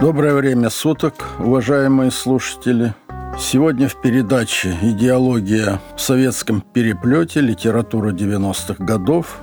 Доброе время суток, уважаемые слушатели. Сегодня в передаче «Идеология в советском переплете. Литература 90-х годов»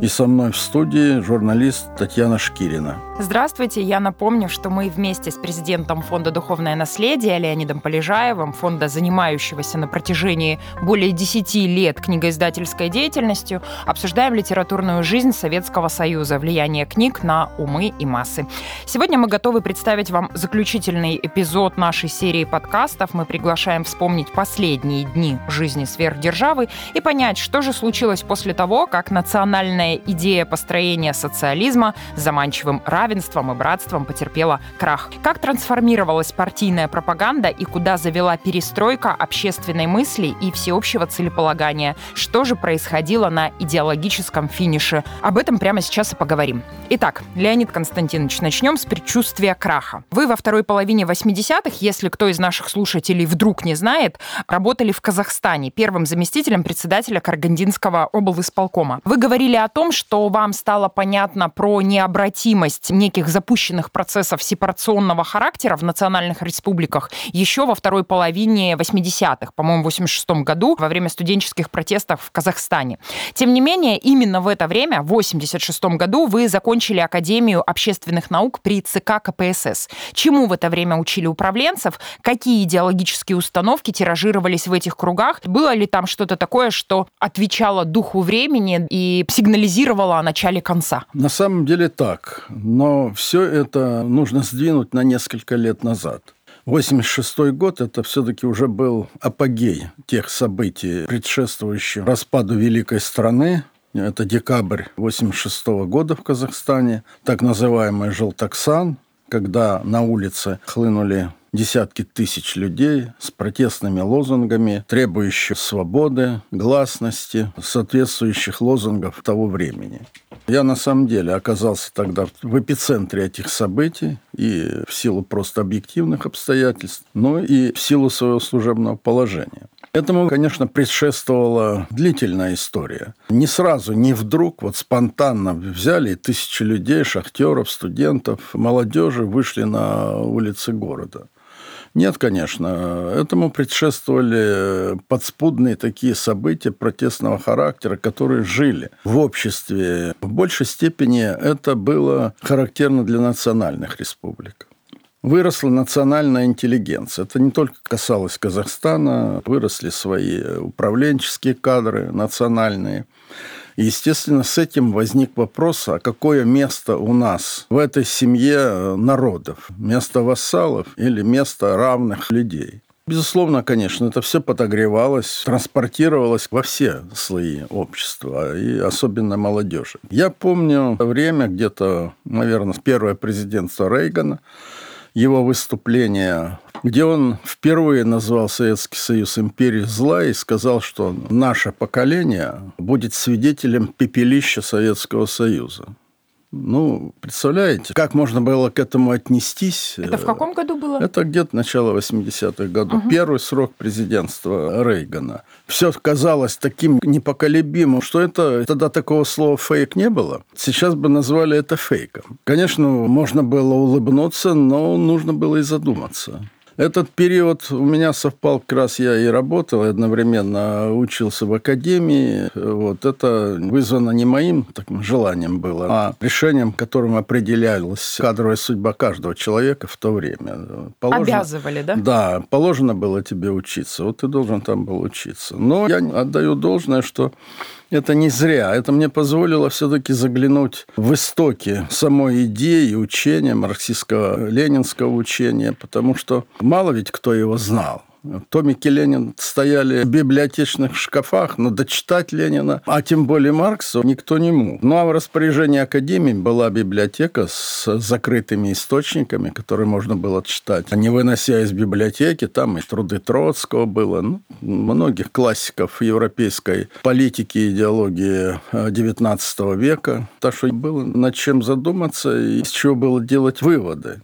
и со мной в студии журналист Татьяна Шкирина – Здравствуйте. Я напомню, что мы вместе с президентом Фонда «Духовное наследие» Леонидом Полежаевым, фонда, занимающегося на протяжении более 10 лет книгоиздательской деятельностью, обсуждаем литературную жизнь Советского Союза, влияние книг на умы и массы. Сегодня мы готовы представить вам заключительный эпизод нашей серии подкастов. Мы приглашаем вспомнить последние дни жизни сверхдержавы и понять, что же случилось после того, как национальная идея построения социализма заманчивым равенством и братством потерпела крах. Как трансформировалась партийная пропаганда и куда завела перестройка общественной мысли и всеобщего целеполагания? Что же происходило на идеологическом финише? Об этом прямо сейчас и поговорим. Итак, Леонид Константинович, начнем с предчувствия краха. Вы во второй половине 80-х, если кто из наших слушателей вдруг не знает, работали в Казахстане первым заместителем председателя Каргандинского облисполкома. Вы говорили о том, что вам стало понятно про необратимость неких запущенных процессов сепарационного характера в национальных республиках еще во второй половине 80-х, по-моему, в 86 году, во время студенческих протестов в Казахстане. Тем не менее, именно в это время, в 86 году, вы закончили Академию общественных наук при ЦК КПСС. Чему в это время учили управленцев? Какие идеологические установки тиражировались в этих кругах? Было ли там что-то такое, что отвечало духу времени и сигнализировало о начале конца? На самом деле так. Но все это нужно сдвинуть на несколько лет назад. 86 год – это все-таки уже был апогей тех событий, предшествующих распаду великой страны. Это декабрь 86 года в Казахстане, так называемый «Желтоксан», когда на улице хлынули десятки тысяч людей с протестными лозунгами, требующих свободы, гласности, соответствующих лозунгов того времени. Я на самом деле оказался тогда в эпицентре этих событий и в силу просто объективных обстоятельств, но и в силу своего служебного положения. Этому, конечно, предшествовала длительная история. Не сразу, не вдруг, вот спонтанно взяли тысячи людей, шахтеров, студентов, молодежи вышли на улицы города. Нет, конечно. Этому предшествовали подспудные такие события протестного характера, которые жили в обществе. В большей степени это было характерно для национальных республик. Выросла национальная интеллигенция. Это не только касалось Казахстана, выросли свои управленческие кадры национальные. Естественно, с этим возник вопрос, а какое место у нас в этой семье народов? Место вассалов или место равных людей? Безусловно, конечно, это все подогревалось, транспортировалось во все слои общества, и особенно молодежи. Я помню время где-то, наверное, первое президентство Рейгана, его выступление, где он впервые назвал Советский Союз империей зла и сказал, что наше поколение будет свидетелем пепелища Советского Союза. Ну, представляете, как можно было к этому отнестись? Это в каком году было? Это где-то начало 80-х годов. Угу. Первый срок президентства Рейгана. Все казалось таким непоколебимым, что это тогда такого слова фейк не было. Сейчас бы назвали это фейком. Конечно, можно было улыбнуться, но нужно было и задуматься. Этот период у меня совпал, как раз я и работал, и одновременно учился в академии. Вот это вызвано не моим таким желанием было, а решением, которым определялась кадровая судьба каждого человека в то время. Положено, Обязывали, да? Да, положено было тебе учиться, вот ты должен там был учиться. Но я отдаю должное, что это не зря. Это мне позволило все-таки заглянуть в истоки самой идеи учения, марксистского ленинского учения, потому что мало ведь кто его знал. Томики Ленин стояли в библиотечных шкафах, но дочитать Ленина, а тем более Маркса, никто не мог. Ну, а в распоряжении Академии была библиотека с закрытыми источниками, которые можно было читать. Не вынося из библиотеки, там и труды Троцкого было, ну, многих классиков европейской политики и идеологии XIX века. Так что было над чем задуматься и с чего было делать выводы.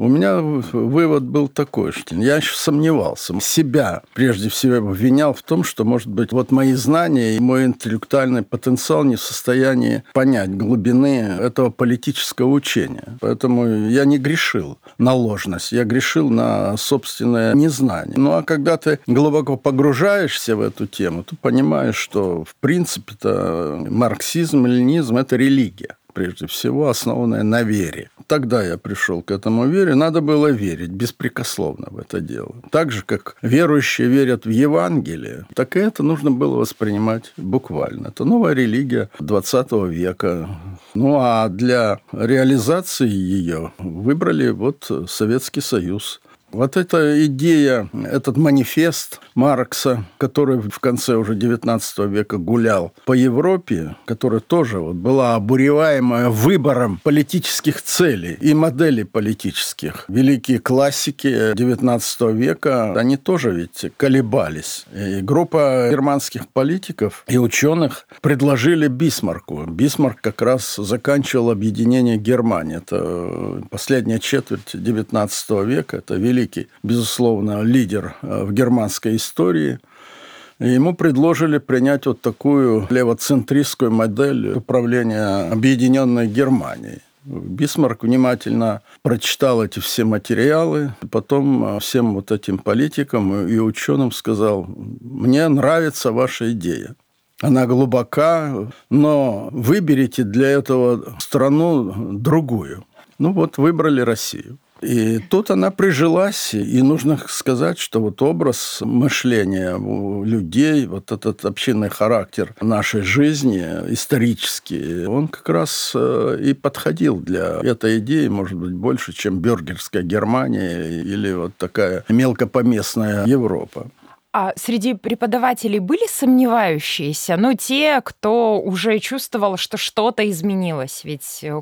У меня вывод был такой, что я еще сомневался. Себя прежде всего обвинял в том, что, может быть, вот мои знания и мой интеллектуальный потенциал не в состоянии понять глубины этого политического учения. Поэтому я не грешил на ложность, я грешил на собственное незнание. Ну а когда ты глубоко погружаешься в эту тему, то понимаешь, что в принципе-то марксизм, ленизм – это религия прежде всего, основанная на вере. Тогда я пришел к этому вере. Надо было верить беспрекословно в это дело. Так же, как верующие верят в Евангелие, так и это нужно было воспринимать буквально. Это новая религия 20 века. Ну, а для реализации ее выбрали вот Советский Союз. Вот эта идея, этот манифест Маркса, который в конце уже XIX века гулял по Европе, которая тоже вот была обуреваемая выбором политических целей и моделей политических. Великие классики XIX века, они тоже ведь колебались. И группа германских политиков и ученых предложили Бисмарку. Бисмарк как раз заканчивал объединение Германии. Это последняя четверть XIX века. Это великий великий, безусловно, лидер э, в германской истории. И ему предложили принять вот такую левоцентристскую модель управления объединенной Германией. Бисмарк внимательно прочитал эти все материалы, потом э, всем вот этим политикам и ученым сказал, мне нравится ваша идея. Она глубока, но выберите для этого страну другую. Ну вот выбрали Россию. И тут она прижилась, и нужно сказать, что вот образ мышления у людей, вот этот общинный характер нашей жизни, исторический, он как раз э, и подходил для этой идеи, может быть, больше, чем бюргерская Германия или вот такая мелкопоместная Европа. А среди преподавателей были сомневающиеся, ну, те, кто уже чувствовал, что что-то изменилось? Ведь э,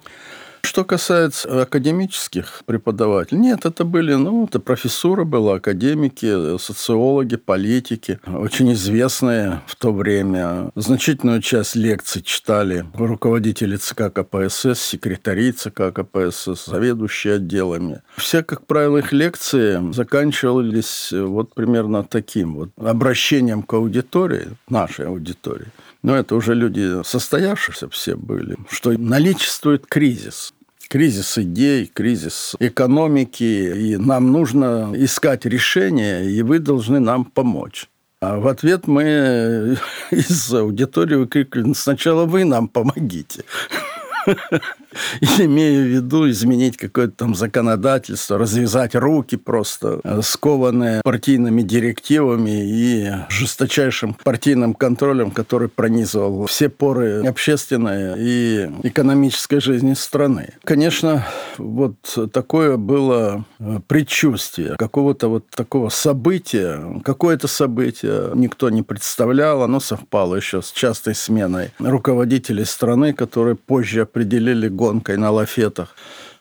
что касается академических преподавателей, нет, это были, ну, это профессура была, академики, социологи, политики, очень известные в то время. Значительную часть лекций читали руководители ЦК КПСС, секретари ЦК КПСС, заведующие отделами. Все, как правило, их лекции заканчивались вот примерно таким вот обращением к аудитории, нашей аудитории. Но это уже люди состоявшиеся все были, что наличествует кризис кризис идей, кризис экономики, и нам нужно искать решения, и вы должны нам помочь. А в ответ мы из аудитории выкрикнули, сначала вы нам помогите. имея в виду изменить какое-то там законодательство, развязать руки просто, э, скованные партийными директивами и жесточайшим партийным контролем, который пронизывал все поры общественной и экономической жизни страны. Конечно, вот такое было э, предчувствие какого-то вот такого события, какое-то событие никто не представлял, оно совпало еще с частой сменой руководителей страны, которые позже определили год гонкой на лафетах.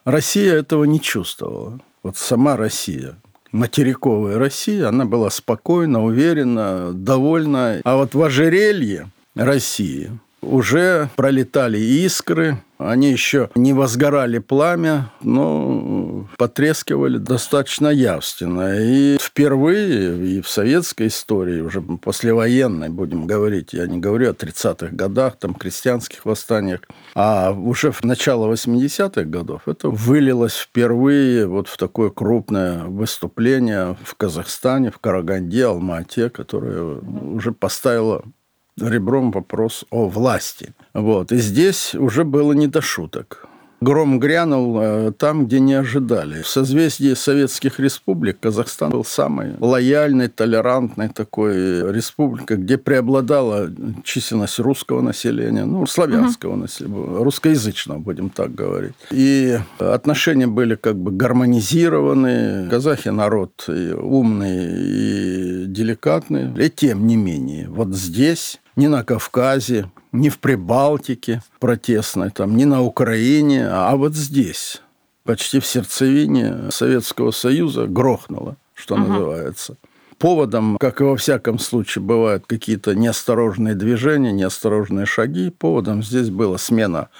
Россия этого не чувствовала. Вот сама Россия, материковая Россия, она была спокойна, уверена, довольна. А вот в ожерелье России уже пролетали искры, они еще не возгорали пламя, но потрескивали достаточно явственно. И впервые и в советской истории, уже послевоенной, будем говорить, я не говорю о 30-х годах, там, крестьянских восстаниях, а уже в начало 80-х годов это вылилось впервые вот в такое крупное выступление в Казахстане, в Караганде, Алмате, которое уже поставило ребром вопрос о власти. Вот. И здесь уже было не до шуток. Гром грянул э, там, где не ожидали. В созвездии советских республик Казахстан был самой лояльной, толерантной такой республикой, где преобладала численность русского населения, ну, славянского угу. населения, русскоязычного, будем так говорить. И отношения были как бы гармонизированы. Казахи народ и умный и деликатный. И тем не менее, вот здесь ни на Кавказе, ни в Прибалтике протестной, там, ни на Украине, а вот здесь, почти в сердцевине Советского Союза, грохнуло, что угу. называется. Поводом, как и во всяком случае бывают какие-то неосторожные движения, неосторожные шаги, поводом здесь была смена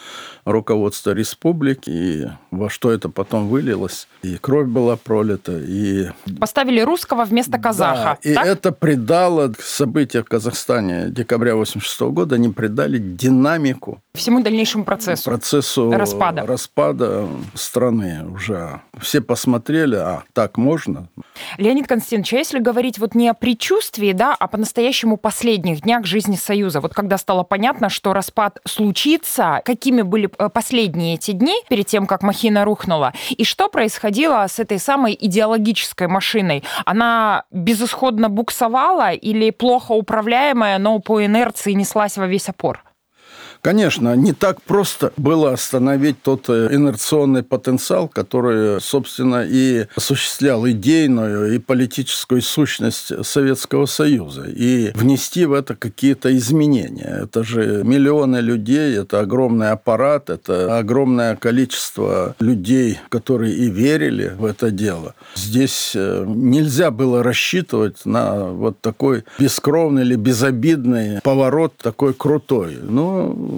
руководства республики, и во что это потом вылилось. И кровь была пролита, и... Поставили русского вместо казаха. Да, и это придало события в Казахстане декабря 86 года, они придали динамику всему дальнейшему процессу. Процессу распада. распада страны уже. Все посмотрели, а так можно? Леонид Константинович, а если говорить вот не о предчувствии, да, а по-настоящему последних днях жизни Союза, вот когда стало понятно, что распад случится, какими были последние эти дни перед тем, как махина рухнула, и что происходило с этой самой идеологической машиной? Она безысходно буксовала или плохо управляемая, но по инерции неслась во весь опор? Конечно, не так просто было остановить тот э, инерционный потенциал, который, собственно, и осуществлял идейную и политическую сущность Советского Союза, и внести в это какие-то изменения. Это же миллионы людей, это огромный аппарат, это огромное количество людей, которые и верили в это дело. Здесь э, нельзя было рассчитывать на вот такой бескровный или безобидный поворот, такой крутой. Ну,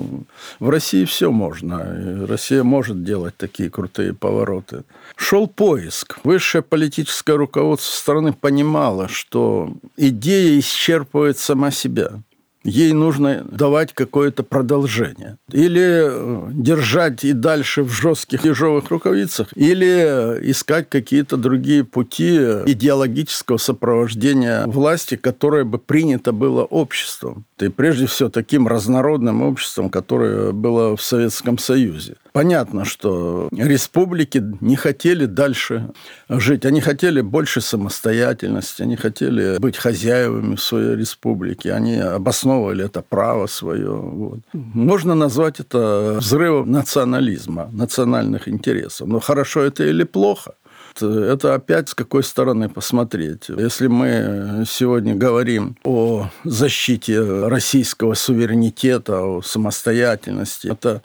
в России все можно. Россия может делать такие крутые повороты. Шел поиск. Высшее политическое руководство страны понимало, что идея исчерпывает сама себя ей нужно давать какое-то продолжение. Или э, держать и дальше в жестких ежовых рукавицах, или искать какие-то другие пути идеологического сопровождения власти, которое бы принято было обществом. И прежде всего таким разнородным обществом, которое было в Советском Союзе. Понятно, что республики не хотели дальше жить. Они хотели больше самостоятельности, они хотели быть хозяевами своей республике. Они обосновывали это право свое. Вот. Можно назвать это взрывом национализма, национальных интересов. Но хорошо это или плохо? это опять с какой стороны посмотреть. Если мы сегодня говорим о защите российского суверенитета, о самостоятельности, это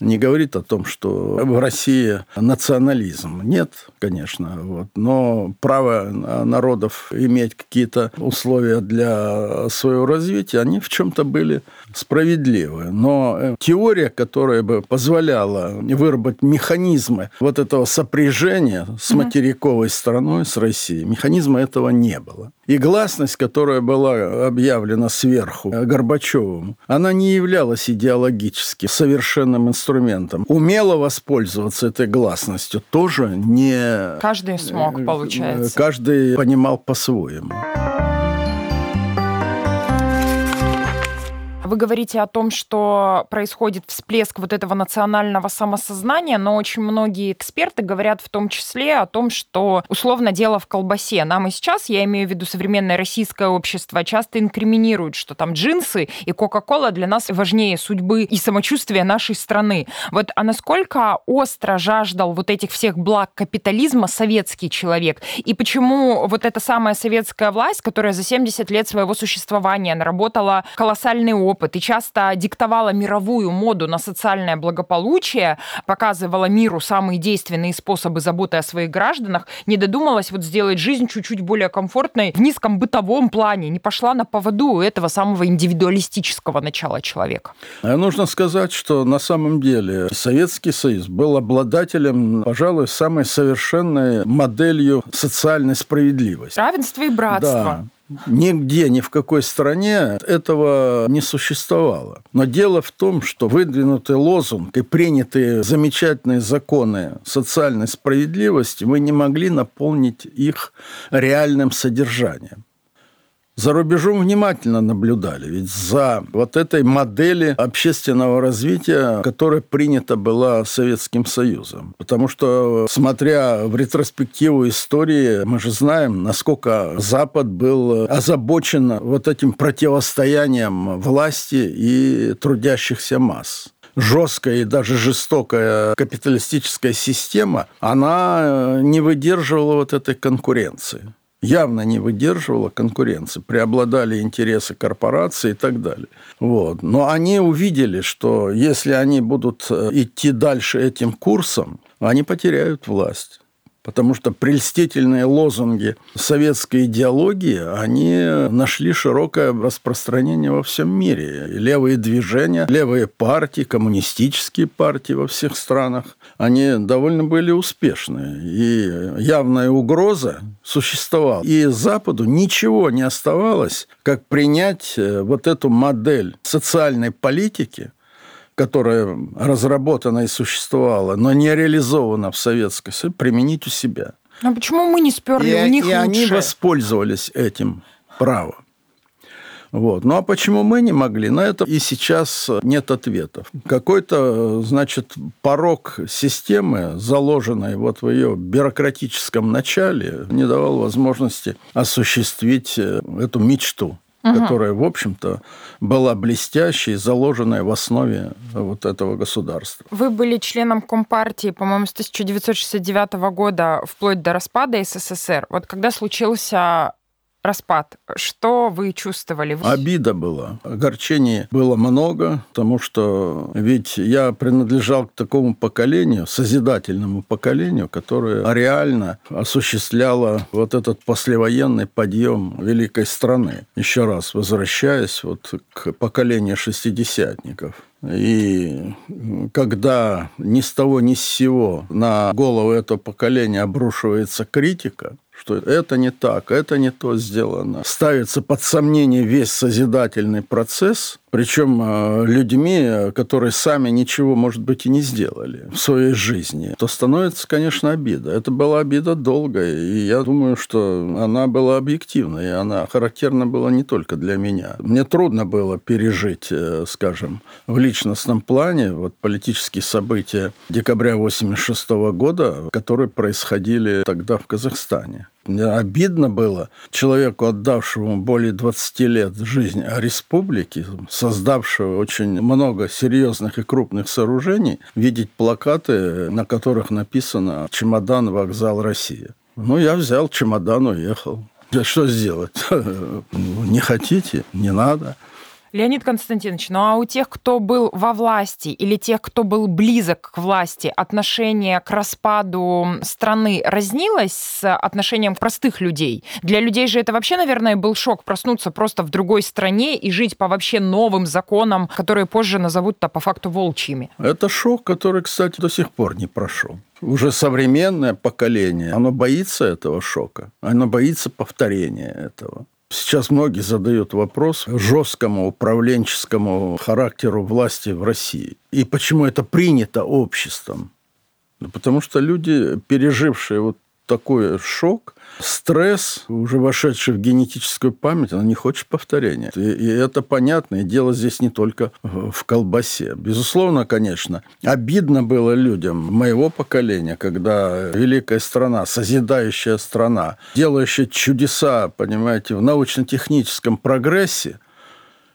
не говорит о том, что в России национализм. Нет, конечно. Вот. Но право народов иметь какие-то условия для своего развития, они в чем-то были справедливы. Но э, теория, которая бы позволяла выработать механизмы вот этого сопряжения с материковой страной, с Россией, механизма этого не было. И гласность, которая была объявлена сверху Горбачевым, она не являлась идеологически совершенным инструментом. Умело воспользоваться этой гласностью тоже не... Каждый смог, получается. Каждый понимал по-своему. Вы говорите о том, что происходит всплеск вот этого национального самосознания, но очень многие эксперты говорят в том числе о том, что условно дело в колбасе. Нам и сейчас, я имею в виду современное российское общество, часто инкриминируют, что там джинсы и Кока-Кола для нас важнее судьбы и самочувствия нашей страны. Вот а насколько остро жаждал вот этих всех благ капитализма советский человек? И почему вот эта самая советская власть, которая за 70 лет своего существования наработала колоссальный опыт, опыт и часто диктовала мировую моду на социальное благополучие, показывала миру самые действенные способы заботы о своих гражданах, не додумалась вот сделать жизнь чуть-чуть более комфортной в низком бытовом плане, не пошла на поводу этого самого индивидуалистического начала человека. А нужно сказать, что на самом деле Советский Союз был обладателем, пожалуй, самой совершенной моделью социальной справедливости. Равенство и братство. Да. Нигде, ни в какой стране этого не существовало. Но дело в том, что выдвинутый лозунг и принятые замечательные законы социальной справедливости мы не могли наполнить их реальным содержанием за рубежом внимательно наблюдали. Ведь за вот этой модели общественного развития, которая принята была Советским Союзом. Потому что, смотря в ретроспективу истории, мы же знаем, насколько Запад был озабочен вот этим противостоянием власти и трудящихся масс жесткая и даже жестокая капиталистическая система, она не выдерживала вот этой конкуренции явно не выдерживала конкуренции, преобладали интересы корпораций и так далее. Вот. Но они увидели, что если они будут э, идти дальше этим курсом, они потеряют власть. Потому что прельстительные лозунги советской идеологии, они нашли широкое распространение во всем мире. Левые движения, левые партии, коммунистические партии во всех странах, они довольно были успешны. И явная угроза существовала. И Западу ничего не оставалось, как принять э, вот эту модель социальной политики, которая разработана и существовала, но не реализована в Советской Союзе, применить у себя. А почему мы не сперли и, у них И лучше? они воспользовались этим правом. Вот. Ну а почему мы не могли? На это и сейчас нет ответов. Какой-то, значит, порог системы, заложенной вот в ее бюрократическом начале, не давал возможности осуществить э, эту мечту угу. которая, в общем-то, была блестящей, заложенная в основе вот этого государства. Вы были членом Компартии, по-моему, с 1969 года вплоть до распада СССР. Вот когда случился распад. Что вы чувствовали? Обида была. Огорчений было много, потому что ведь я принадлежал к такому поколению, созидательному поколению, которое реально осуществляло вот этот послевоенный подъем великой страны. Еще раз возвращаясь вот к поколению шестидесятников. И когда ни с того ни с сего на голову этого поколения обрушивается критика, что это не так, это не то сделано. Ставится под сомнение весь созидательный процесс, причем э, людьми, которые сами ничего, может быть, и не сделали в своей жизни, то становится, конечно, обида. Это была обида долгая, и я думаю, что она была объективной, и она характерна была не только для меня. Мне трудно было пережить, э, скажем, в личностном плане вот политические события декабря 1986 года, которые происходили тогда в Казахстане. Мне обидно было человеку, отдавшему более 20 лет жизнь республике, создавшего очень много серьезных и крупных сооружений, видеть плакаты, на которых написано «Чемодан, вокзал, Россия». Ну, я взял чемодан, уехал. Что сделать? Не хотите? Не надо. Леонид Константинович, ну а у тех, кто был во власти или тех, кто был близок к власти, отношение к распаду страны разнилось с отношением простых людей? Для людей же это вообще, наверное, был шок проснуться просто в другой стране и жить по вообще новым законам, которые позже назовут-то по факту волчьими. Это шок, который, кстати, до сих пор не прошел уже современное поколение, оно боится этого шока, оно боится повторения этого. Сейчас многие задают вопрос жесткому управленческому характеру власти в России. И почему это принято обществом? потому что люди, пережившие вот такой шок, стресс, уже вошедший в генетическую память, она не хочет повторения. И, и это понятно. И дело здесь не только в колбасе. Безусловно, конечно, обидно было людям моего поколения, когда великая страна, созидающая страна, делающая чудеса, понимаете, в научно-техническом прогрессе,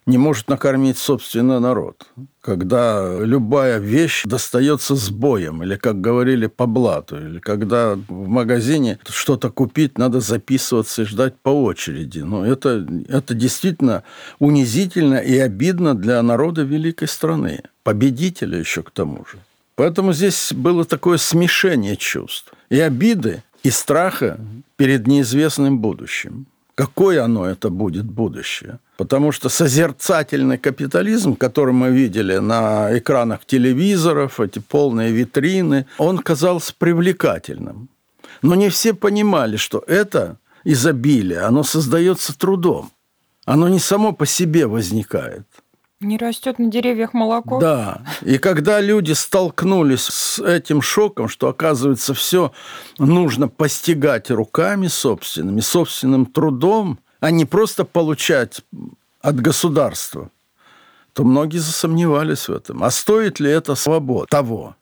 не может накормить собственный народ, когда любая вещь достается с боем, или, как говорили, по блату, или когда в магазине что-то купить, надо записываться и ждать по очереди. Но ну, это, это действительно унизительно и обидно для народа великой страны, победителя еще к тому же. Поэтому здесь было такое смешение чувств. И обиды, и страха перед неизвестным будущим. Какое оно это будет будущее? Потому что созерцательный капитализм, который мы видели на экранах телевизоров, эти полные витрины, он казался привлекательным. Но не все понимали, что это изобилие, оно создается трудом. Оно не само по себе возникает. Не растет на деревьях молоко. Да. И когда люди столкнулись с этим шоком, что, оказывается, все нужно постигать руками собственными, собственным трудом, а не просто получать от государства, то многие засомневались в этом. А стоит ли это свобода того?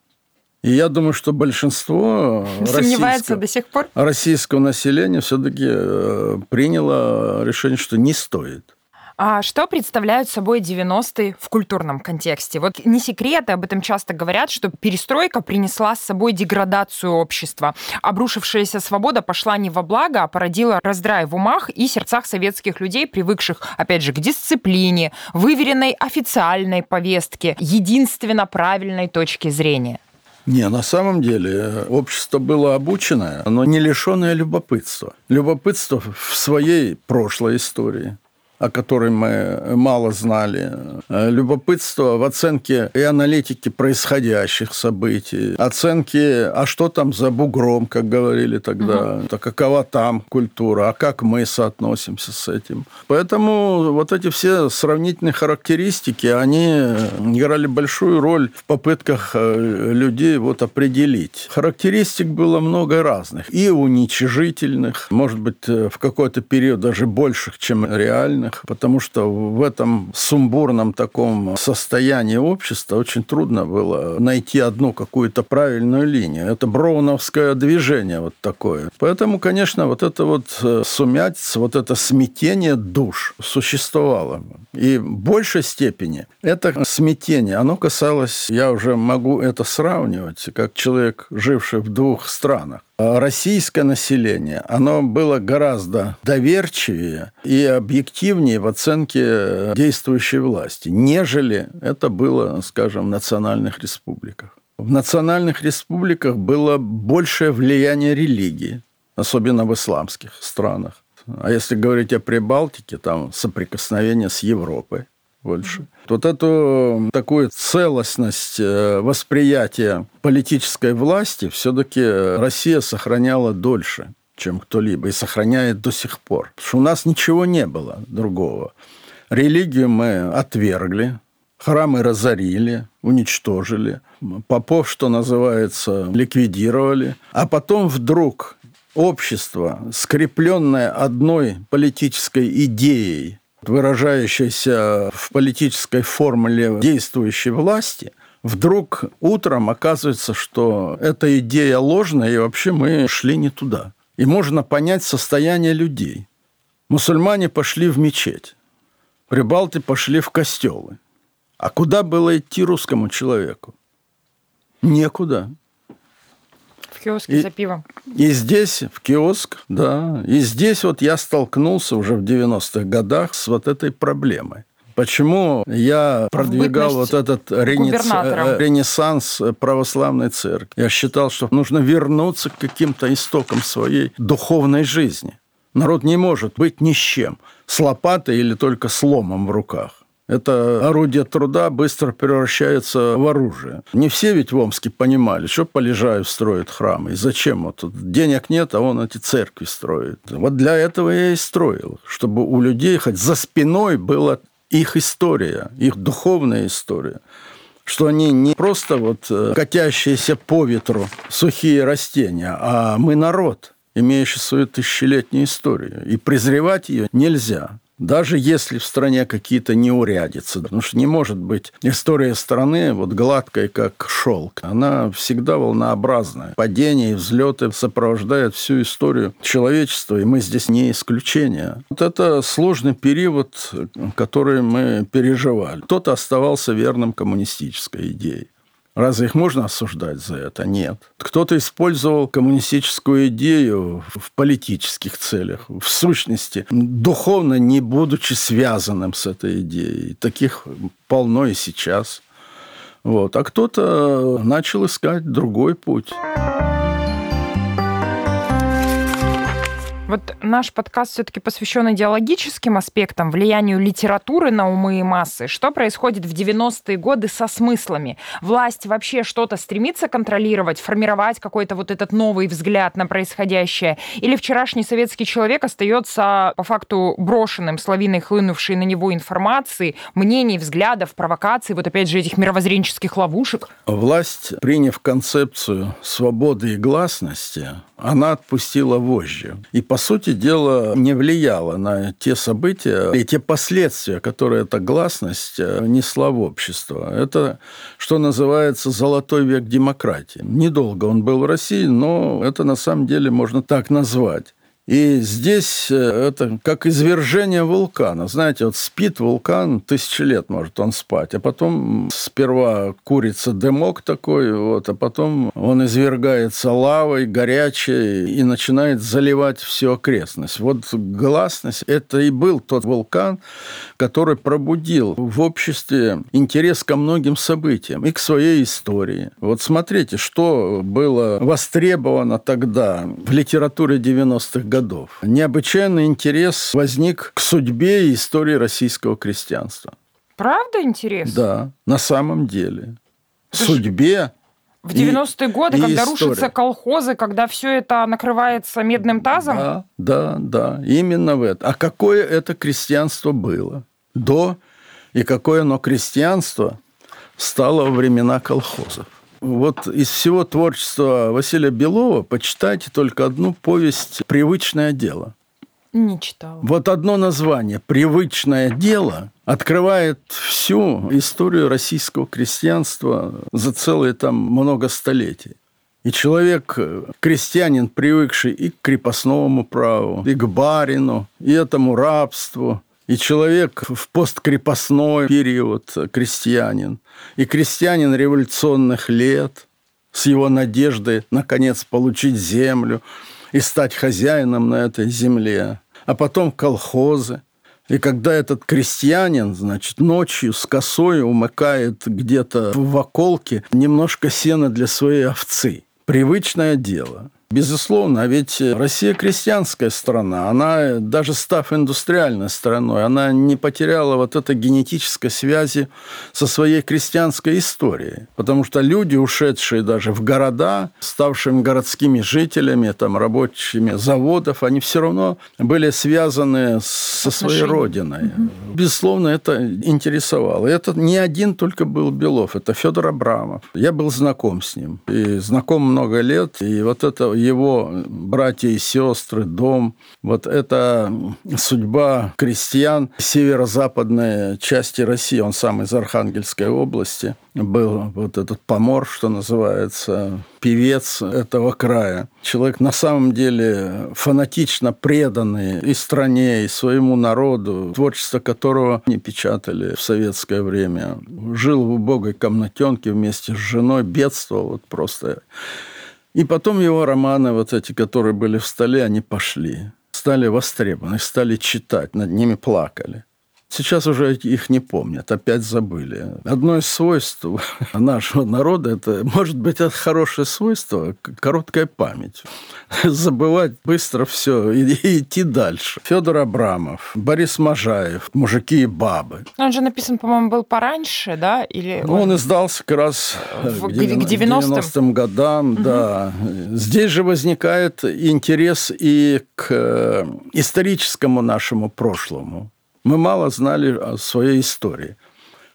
И я думаю, что большинство российского, до сих пор? российского населения все-таки э, приняло решение, что не стоит. А что представляют собой 90-е в культурном контексте? Вот не секрет, об этом часто говорят, что перестройка принесла с собой деградацию общества. Обрушившаяся свобода пошла не во благо, а породила раздрай в умах и сердцах советских людей, привыкших, опять же, к дисциплине, выверенной официальной повестке, единственно правильной точке зрения. Не, на самом деле общество было обученное, но не лишенное любопытства. Любопытство в своей прошлой истории о которой мы мало знали, э, любопытство в оценке и аналитике происходящих событий, оценки, а что там за бугром, как говорили тогда, угу. какова там культура, а как мы соотносимся с этим. Поэтому вот эти все сравнительные характеристики, они играли большую роль в попытках э, людей вот определить. Характеристик было много разных, и уничижительных, может быть, э, в какой-то период даже больших, чем реальных, рынок, потому что в этом сумбурном таком состоянии общества очень трудно было найти одну какую-то правильную линию. Это броуновское движение вот такое. Поэтому, конечно, вот это вот э, сумятица, вот это смятение душ существовало. И в большей степени это смятение, оно касалось, я уже могу это сравнивать, как человек, живший в двух странах. А российское население, оно было гораздо доверчивее и объективнее в оценке действующей власти, нежели это было, скажем, в национальных республиках. В национальных республиках было большее влияние религии, особенно в исламских странах. А если говорить о Прибалтике, там соприкосновение с Европой больше. Вот эту такую целостность э, восприятия политической власти все-таки Россия сохраняла дольше, чем кто-либо, и сохраняет до сих пор. Потому что у нас ничего не было другого. Религию мы отвергли, храмы разорили, уничтожили, попов, что называется, ликвидировали, а потом вдруг общество, скрепленное одной политической идеей, выражающейся в политической формуле действующей власти, вдруг утром оказывается, что эта идея ложная, и вообще мы шли не туда. И можно понять состояние людей. Мусульмане пошли в мечеть, прибалты пошли в костелы. А куда было идти русскому человеку? Некуда киоске и, за пивом. И здесь, в киоск, да. И здесь вот я столкнулся уже в 90-х годах с вот этой проблемой. Почему я продвигал вот этот ренес... Э, ренессанс православной церкви? Я считал, что нужно вернуться к каким-то истокам своей духовной жизни. Народ не может быть ни с чем, с лопатой или только с ломом в руках. Это орудие труда быстро превращается в оружие. Не все ведь в Омске понимали, что Полежаев строит храмы. И зачем? Вот денег нет, а он эти церкви строит. Вот для этого я и строил, чтобы у людей хоть за спиной была их история, их духовная история что они не просто вот э, катящиеся по ветру сухие растения, а мы народ, имеющий свою тысячелетнюю историю. И презревать ее нельзя даже если в стране какие-то неурядицы. Потому что не может быть история страны вот гладкой, как шелк. Она всегда волнообразная. Падения и взлеты сопровождают всю историю человечества, и мы здесь не исключение. Вот это сложный период, который мы переживали. Кто-то оставался верным коммунистической идее. Разве их можно осуждать за это? Нет. Кто-то использовал коммунистическую идею в политических целях, в сущности, духовно не будучи связанным с этой идеей. Таких полно и сейчас. Вот. А кто-то начал искать другой путь. Вот наш подкаст все-таки посвящен идеологическим аспектам, влиянию литературы на умы и массы. Что происходит в 90-е годы со смыслами? Власть вообще что-то стремится контролировать, формировать какой-то вот этот новый взгляд на происходящее? Или вчерашний советский человек остается по факту брошенным с лавиной хлынувшей на него информации, мнений, взглядов, провокаций, вот опять же этих мировоззренческих ловушек? Власть, приняв концепцию свободы и гласности, она отпустила вожжи. И, по сути дела, не влияла на те события и те последствия, которые эта гласность э, несла в общество. Это, что называется, золотой век демократии. Недолго он был в России, но это на самом деле можно так назвать. И здесь э, это как извержение вулкана. Знаете, вот спит вулкан, тысячи лет может он спать, а потом сперва курится дымок такой, вот, а потом он извергается лавой горячей и начинает заливать всю окрестность. Вот гласность – это и был тот вулкан, который пробудил в обществе интерес ко многим событиям и к своей истории. Вот смотрите, что было востребовано тогда в литературе 90-х годов. Необычайный интерес возник к судьбе и истории российского крестьянства. Правда интересно? Да, на самом деле. Это судьбе в 90-е годы, когда история. рушатся колхозы, когда все это накрывается медным тазом? Да, да, да, именно в это. А какое это крестьянство было до и какое оно крестьянство стало во времена колхозов? Вот из всего творчества Василия Белова почитайте только одну повесть «Привычное дело». Не читала. Вот одно название «Привычное дело» открывает всю историю российского крестьянства за целые там много столетий. И человек, крестьянин, привыкший и к крепостному праву, и к барину, и этому рабству – и человек в посткрепостной период крестьянин, и крестьянин революционных лет с его надеждой, наконец, получить землю и стать хозяином на этой земле, а потом колхозы. И когда этот крестьянин, значит, ночью с косой умыкает где-то в околке немножко сена для своей овцы. Привычное дело – Безусловно, а ведь Россия крестьянская страна, она, даже став индустриальной страной, она не потеряла вот этой генетической связи со своей крестьянской историей. Потому что люди, ушедшие даже в города, ставшими городскими жителями, там, рабочими заводов, они все равно были связаны со своей родиной. Угу. Безусловно, это интересовало. И это не один только был Белов, это Федор Абрамов. Я был знаком с ним. И знаком много лет. И вот это его братья и сестры, дом. Вот это судьба крестьян северо-западной части России. Он сам из Архангельской области был вот этот помор, что называется, певец этого края. Человек на самом деле фанатично преданный и стране, и своему народу, творчество которого не печатали в советское время. Жил в убогой комнатенке вместе с женой, бедствовал вот просто. И потом его романы, вот эти, которые были в столе, они пошли. Стали востребованы, стали читать, над ними плакали. Сейчас уже их не помнят, опять забыли. Одно из свойств нашего народа, это, может быть, это хорошее свойство, короткая память. Забывать быстро все и, и идти дальше. Федор Абрамов, Борис Можаев, «Мужики и бабы». Он же написан, по-моему, был пораньше, да? Или ну, он... он издался как раз в, к 90-м, 90 годам, угу. да. Здесь же возникает интерес и к э, историческому нашему прошлому мы мало знали о своей истории.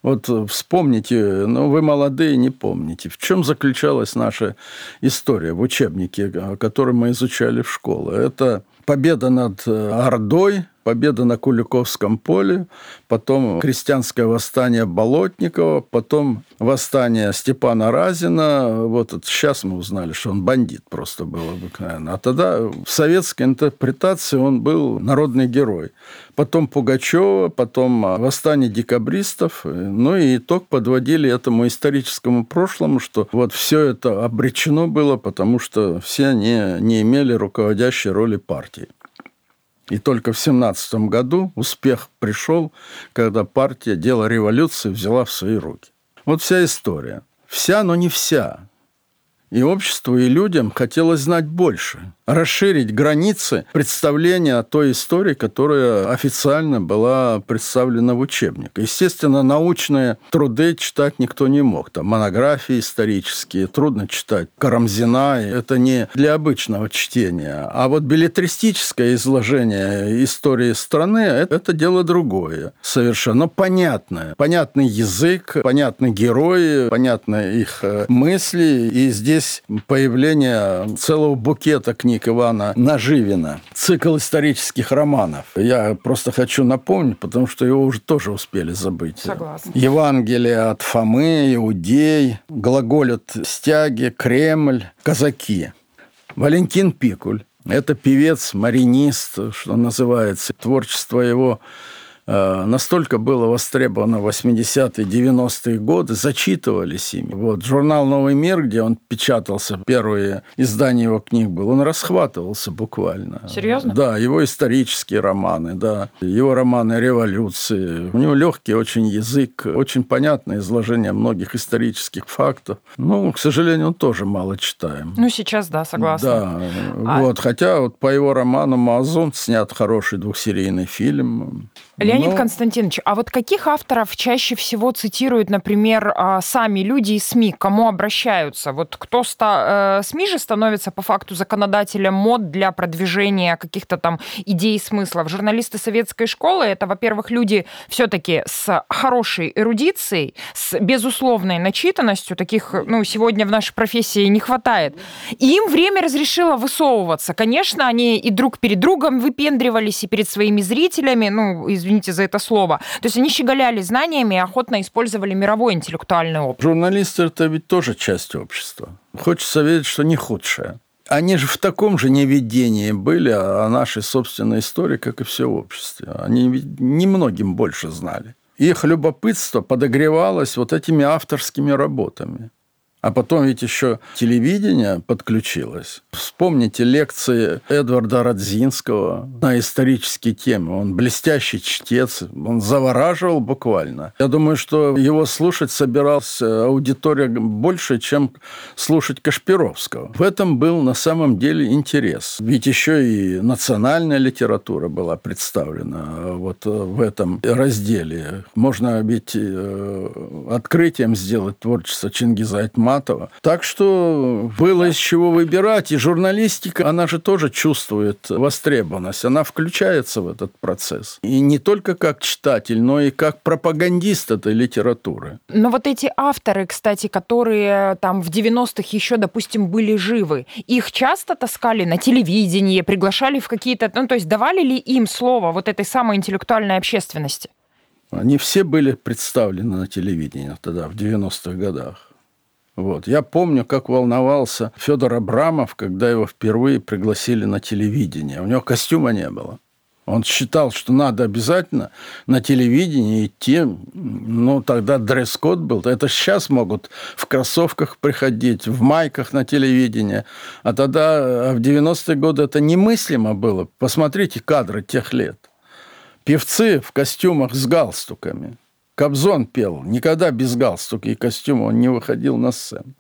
Вот вспомните, ну вы молодые, не помните, в чем заключалась наша история в учебнике, который мы изучали в школе. Это победа над Ордой, победа на Куликовском поле, потом крестьянское восстание Болотникова, потом восстание Степана Разина. Вот сейчас мы узнали, что он бандит просто был обыкновенно. А тогда в советской интерпретации он был народный герой. Потом Пугачева, потом восстание декабристов. Ну и итог подводили этому историческому прошлому, что вот все это обречено было, потому что все они не имели руководящей роли партии. И только в 17 году успех пришел, когда партия дело революции взяла в свои руки. Вот вся история. Вся, но не вся. И обществу, и людям хотелось знать больше, расширить границы представления о той истории, которая официально была представлена в учебниках. Естественно, научные труды читать никто не мог. Там монографии исторические, трудно читать. Карамзина – это не для обычного чтения. А вот билетристическое изложение истории страны – это дело другое. Совершенно понятное. Понятный язык, понятны герои, понятны их э, мысли. И здесь появление целого букета книг Ивана Наживина, цикл исторических романов. Я просто хочу напомнить, потому что его уже тоже успели забыть. Согласна. Евангелие от Фомы, Иудей, глаголят стяги, Кремль, казаки. Валентин Пикуль, Это певец, маринист, что называется. Творчество его настолько было востребовано в 80-е, 90-е годы, зачитывались ими. Вот журнал «Новый мир», где он печатался, первые издания его книг был, он расхватывался буквально. Серьезно? Да, его исторические романы, да, его романы революции. У него легкий очень язык, очень понятное изложение многих исторических фактов. Ну, к сожалению, он тоже мало читаем. Ну, сейчас, да, согласна. Да, а... вот, хотя вот по его роману «Мазун» снят хороший двухсерийный фильм. Леонид Но... Константинович, а вот каких авторов чаще всего цитируют, например, а, сами люди из СМИ, к кому обращаются? Вот кто ста... Э, СМИ же становится по факту законодателем мод для продвижения каких-то там идей и смыслов. Журналисты советской школы — это, во-первых, люди все-таки с хорошей эрудицией, с безусловной начитанностью, таких, ну, сегодня в нашей профессии не хватает. И им время разрешило высовываться. Конечно, они и друг перед другом выпендривались, и перед своими зрителями, ну, из извините за это слово. То есть они щеголяли знаниями и охотно использовали мировой интеллектуальный опыт. Журналисты – это ведь тоже часть общества. Хочется верить, что не худшая. Они же в таком же неведении были о нашей собственной истории, как и все общество. Они ведь немногим больше знали. Их любопытство подогревалось вот этими авторскими работами. А потом ведь еще телевидение подключилось. Вспомните лекции Эдварда Радзинского на исторические темы. Он блестящий чтец, он завораживал буквально. Я думаю, что его слушать собиралась аудитория больше, чем слушать Кашпировского. В этом был на самом деле интерес. Ведь еще и национальная литература была представлена вот в этом разделе. Можно ведь э, открытием сделать творчество Чингиза Айтмана Ахматова. Так что было из чего выбирать. И журналистика, она же тоже чувствует востребованность. Она включается в этот процесс. И не только как читатель, но и как пропагандист этой литературы. Но вот эти авторы, кстати, которые там в 90-х еще, допустим, были живы, их часто таскали на телевидении, приглашали в какие-то... Ну, то есть давали ли им слово вот этой самой интеллектуальной общественности? Они все были представлены на телевидении тогда, в 90-х годах. Вот. Я помню, как волновался Федор Абрамов, когда его впервые пригласили на телевидение. У него костюма не было. Он считал, что надо обязательно на телевидение идти. Ну, тогда дресс-код был. Это сейчас могут в кроссовках приходить, в майках на телевидение. А тогда, а в 90-е годы это немыслимо было. Посмотрите кадры тех лет. Певцы в костюмах с галстуками – Кобзон пел, никогда без галстука и костюма он не выходил на сцену.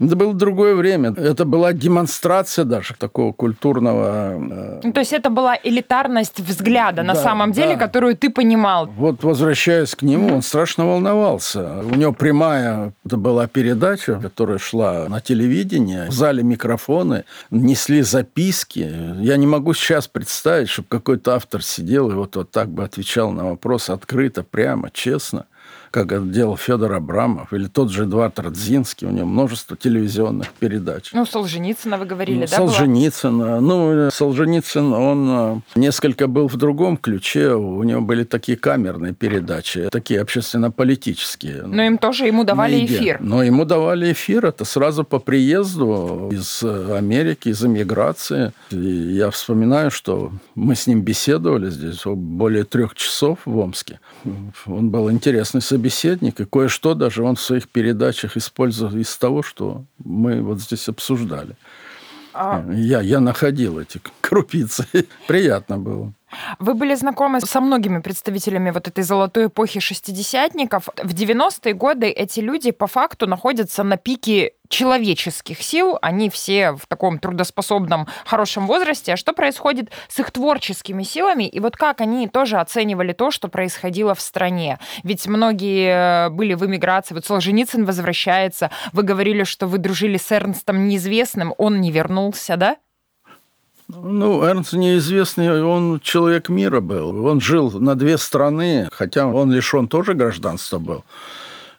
Это было другое время. Это была демонстрация даже такого культурного... Э, ну, то есть это была элитарность взгляда на да, самом деле, да. которую ты понимал. Вот возвращаясь к нему, он страшно волновался. У него прямая это была передача, которая шла на телевидении. В зале микрофоны, несли записки. Я не могу сейчас представить, чтобы какой-то автор сидел и вот, вот так бы отвечал на вопрос открыто, прямо, честно как это делал Федор Абрамов, или тот же Эдуард Радзинский, у него множество телевизионных передач. Ну, Солженицына вы говорили, ну, да? Солженицына. Ну, Солженицын, он э, несколько был в другом ключе, у него были такие камерные передачи, такие общественно-политические. Но им тоже, ему давали эфир. Но ему давали эфир, это сразу по приезду из Америки, из эмиграции. И я вспоминаю, что мы с ним беседовали здесь более трех часов в Омске. Он был интересный собеседник и кое-что даже он в своих передачах использовал из того, что мы вот здесь обсуждали. А... Я, я находил эти крупицы. Приятно было. Вы были знакомы со многими представителями вот этой золотой эпохи шестидесятников. В 90-е годы эти люди по факту находятся на пике человеческих сил. Они все в таком трудоспособном, хорошем возрасте. А что происходит с их творческими силами? И вот как они тоже оценивали то, что происходило в стране? Ведь многие э, были в эмиграции. Вот Солженицын возвращается. Вы говорили, что вы дружили с Эрнстом Неизвестным. Он не вернулся, да? Ну, Эрнст неизвестный, он человек мира был. Он жил на две страны, хотя он лишен тоже гражданства был.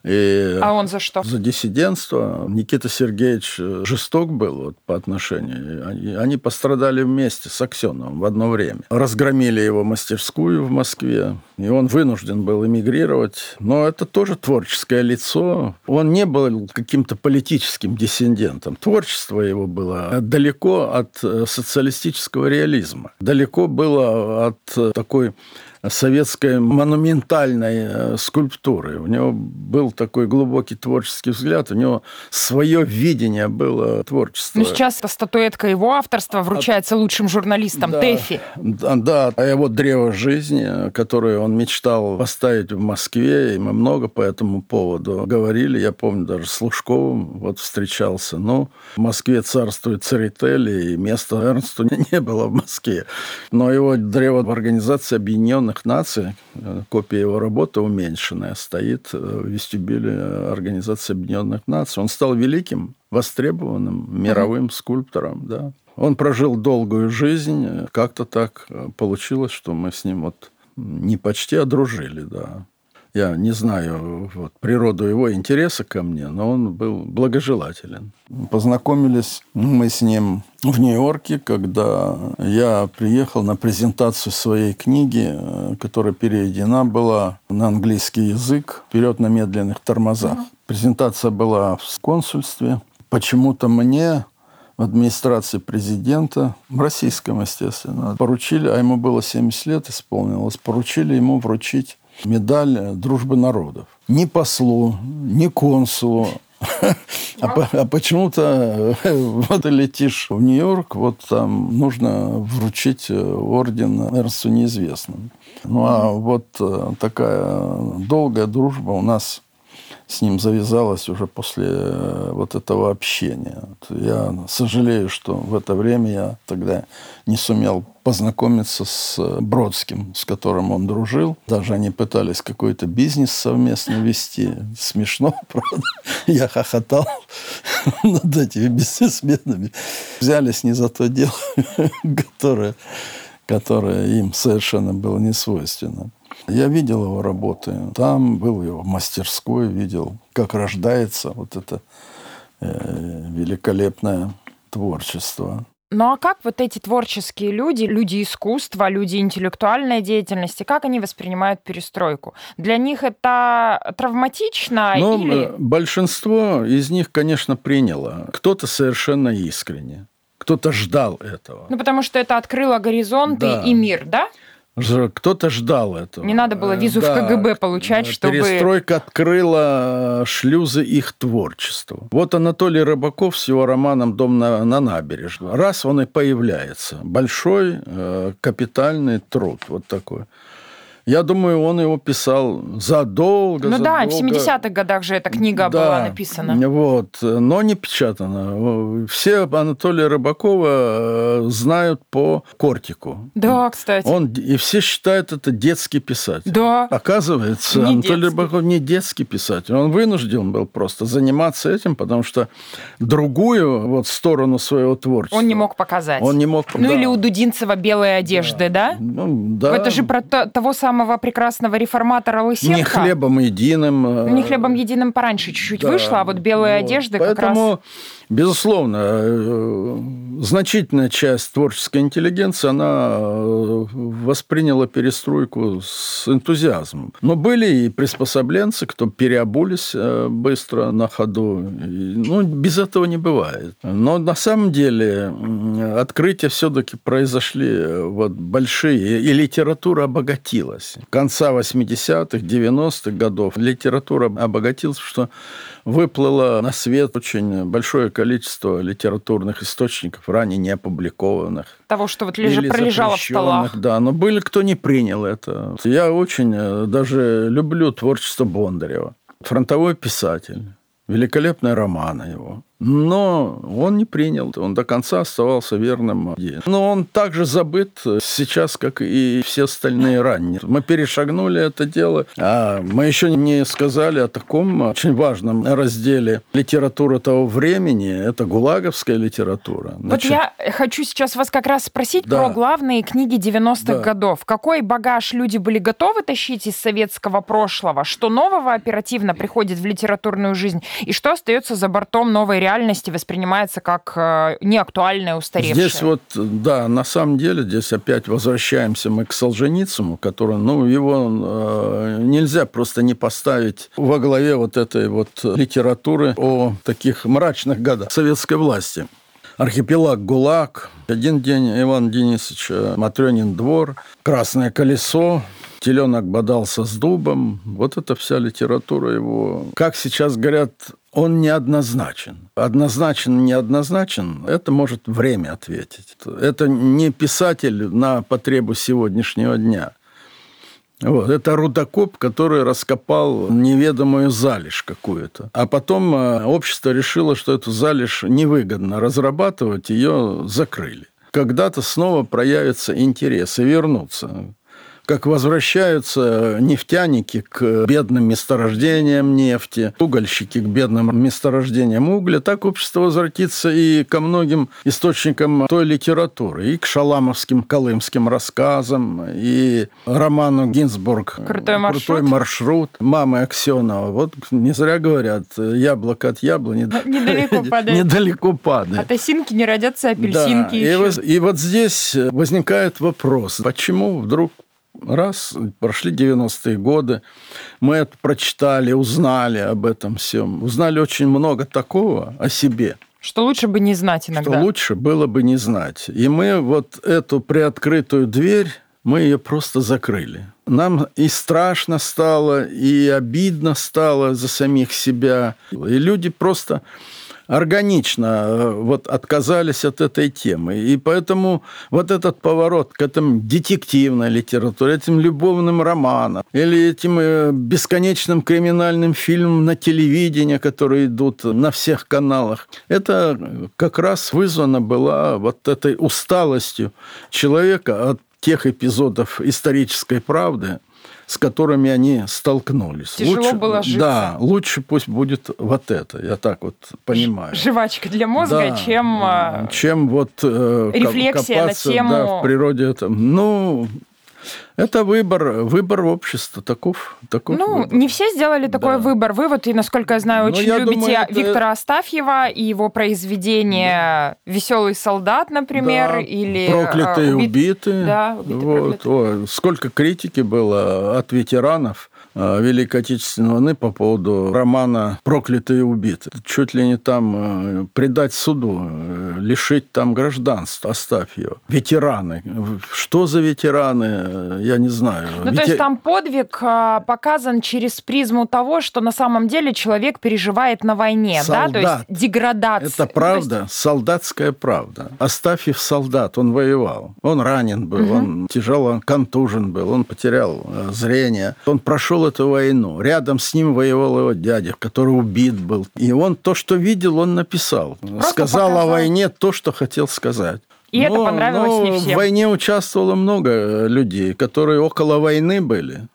И а он за что? За диссидентство. Никита Сергеевич жесток был вот, по отношению. Они, они пострадали вместе с Аксеновым в одно время. Разгромили его мастерскую в Москве. и он вынужден был эмигрировать. Но это тоже творческое лицо. Он не был каким-то политическим диссидентом. Творчество его было далеко от э, социалистического реализма. Далеко было от такой советской монументальной э, скульптуры. У него был такой глубокий творческий взгляд, у него свое видение было творчества. Ну, сейчас статуэтка его авторства вручается лучшим журналистам да, ТЭФИ. Да, да, а его древо жизни, которое он мечтал поставить в Москве, и мы много по этому поводу говорили. Я помню, даже с Лужковым вот встречался. Ну, в Москве царствует Церетели, и места Эрнсту не было в Москве. Но его древо в Организации Объединенных Объединенных Наций, э, копия его работы уменьшенная, стоит э, в вестибюле Организации Объединенных Наций. Он стал великим, востребованным мировым mm-hmm. скульптором, да. Он прожил долгую жизнь. Как-то так э, получилось, что мы с ним вот не почти, а дружили, да. Я не знаю вот, природу его интереса ко мне, но он был благожелателен. Познакомились мы с ним в Нью-Йорке, когда я приехал на презентацию своей книги, которая переведена была на английский язык «Вперед на медленных тормозах». Uh-huh. Презентация была в консульстве. Почему-то мне в администрации президента, в российском, естественно, поручили, а ему было 70 лет исполнилось, поручили ему вручить медаль дружбы народов. Ни послу, ни консулу, а, а почему-то э, вот летишь в Нью-Йорк, вот там нужно вручить э, орден Эрнсту неизвестным. Ну а вот э, такая долгая дружба у нас с ним завязалась уже после э, вот этого общения. Я сожалею, что в это время я тогда не сумел познакомиться с Бродским, с которым он дружил. Даже они пытались какой-то бизнес совместно вести. Смешно, правда. Я хохотал над этими бизнесменами. Взялись не за то дело, которое, которое им совершенно было не свойственно. Я видел его работы. Там был его в мастерской, видел, как рождается вот это э, великолепное творчество. Ну а как вот эти творческие люди, люди искусства, люди интеллектуальной деятельности, как они воспринимают перестройку? Для них это травматично ну, или... Большинство из них, конечно, приняло. Кто-то совершенно искренне. Кто-то ждал этого. Ну, потому что это открыло горизонты да. и мир, да? Кто-то ждал этого. Не надо было визу да, в КГБ получать, чтобы... Перестройка открыла шлюзы их творчеству. Вот Анатолий Рыбаков с его романом «Дом на, на набережной». Раз он и появляется. Большой э, капитальный труд. Вот такой. Я думаю, он его писал задолго. Ну задолго. да, в 70-х годах же эта книга да, была написана. Вот, но не печатана. Все Анатолия Рыбакова э, знают по Кортику. Да, кстати. Он, и все считают это детский писатель. Да. Оказывается, не Анатолий детский. Рыбаков не детский писатель. Он вынужден был просто заниматься этим, потому что другую вот сторону своего творчества... Он не мог показать. Он не мог... Ну да. или у Дудинцева белые одежды, да? да? Ну, да. Это же про того самого самого прекрасного реформатора Лысенко. Не хлебом единым. Не хлебом единым пораньше чуть-чуть да, вышло, а вот белые вот. одежды Поэтому, как раз... безусловно, э, значительная часть творческой интеллигенции, она э, восприняла перестройку с энтузиазмом. Но были и приспособленцы, кто переобулись э, быстро на ходу. Ну, без этого не бывает. Но на самом деле открытия все-таки произошли вот большие, и литература обогатилась. Конца 80-х, 90-х годов литература обогатилась, что выплыло на свет очень большое количество литературных источников, ранее не опубликованных. Того, что вот лежа, пролежало в столах. Да, но были, кто не принял это. Я очень э, даже люблю творчество Бондарева. Фронтовой писатель. Великолепные романы его. Но он не принял, он до конца оставался верным идее. Но он также забыт сейчас, как и все остальные ранние. Мы перешагнули это дело, а мы еще не сказали о таком очень важном разделе литературы того времени. Это гулаговская литература. Значит, вот я хочу сейчас вас как раз спросить да. про главные книги 90-х да. годов. Какой багаж люди были готовы тащить из советского прошлого? Что нового оперативно приходит в литературную жизнь? И что остается за бортом новой реальности? Реальности воспринимается как э, неактуальное, устаревшее. Здесь вот, да, на самом деле, здесь опять возвращаемся мы к Солженицыну, который, ну, его э, нельзя просто не поставить во главе вот этой вот литературы о таких мрачных годах советской власти. Архипелаг ГУЛАГ, один день Иван Денисович, э, Матрёнин двор, Красное колесо, Теленок бодался с дубом. Вот это вся литература его. Как сейчас говорят, он неоднозначен. Однозначен, неоднозначен, это может время ответить. Это не писатель на потребу сегодняшнего дня. Вот. Это рудокоп, который раскопал неведомую залежь какую-то. А потом э, общество решило, что эту залежь невыгодно разрабатывать, ее закрыли. Когда-то снова проявится интерес и вернутся как возвращаются нефтяники к бедным месторождениям нефти, угольщики к бедным месторождениям угля, так общество возвратится и ко многим источникам той литературы, и к шаламовским колымским рассказам, и роману Гинзбург «Крутой маршрут», Крутой маршрут мамы Аксенова. Вот не зря говорят, яблоко от яблони недалеко падает. Недалеко падает. От осинки не родятся апельсинки да. И, вот, и вот здесь возникает вопрос, почему вдруг Раз, прошли 90-е годы, мы это прочитали, узнали об этом всем, узнали очень много такого о себе. Что лучше бы не знать иногда. Что лучше было бы не знать. И мы вот эту приоткрытую дверь, мы ее просто закрыли. Нам и страшно стало, и обидно стало за самих себя. И люди просто органично э, вот отказались от этой темы. И поэтому вот этот поворот к этому детективной литературе, этим любовным романам или этим э, бесконечным криминальным фильмам на телевидении, которые идут на всех каналах, это как раз вызвано была вот этой усталостью человека от тех эпизодов исторической правды, с которыми они столкнулись. Тяжело лучше, было жить. Да, лучше пусть будет вот это, я так вот понимаю. Жвачка для мозга, да, чем... А, чем вот э, рефлексия копаться, на тему... Да, в природе это. Ну, это выбор, выбор общества, таков. таков ну, выбор. не все сделали такой да. выбор. Вы вот, и, насколько я знаю, Ну, очень я любите думаю, это- Виктора Астафьева и его произведение «Веселый солдат», например, Да, или... проклятые а, убит- убитые. Да, убитые, вот, проклятые. Ой, сколько критики было от ветеранов э, Великой Отечественной войны по поводу романа «Проклятые убиты». Чуть ли не там э, предать суду, э, лишить там гражданства, оставь ее. Ветераны. Что за ветераны? Э, Я не знаю. Ну, то Ветер- есть там подвиг показан через призму того, что на самом деле человек переживает на войне, да? То есть Солдат. деградация. Это то правда, солдатская правда. Астафьев солдат, он воевал. Он ранен был, он тяжело контужен был, он потерял э, зрение. Он прошел эту войну. Рядом с ним воевал его дядя, который убит был. И он то, что видел, он написал. Сказал показал. о войне то, что хотел сказать. И это Но- понравилось но не всем. В войне участвовало много э, людей, которые около войны были,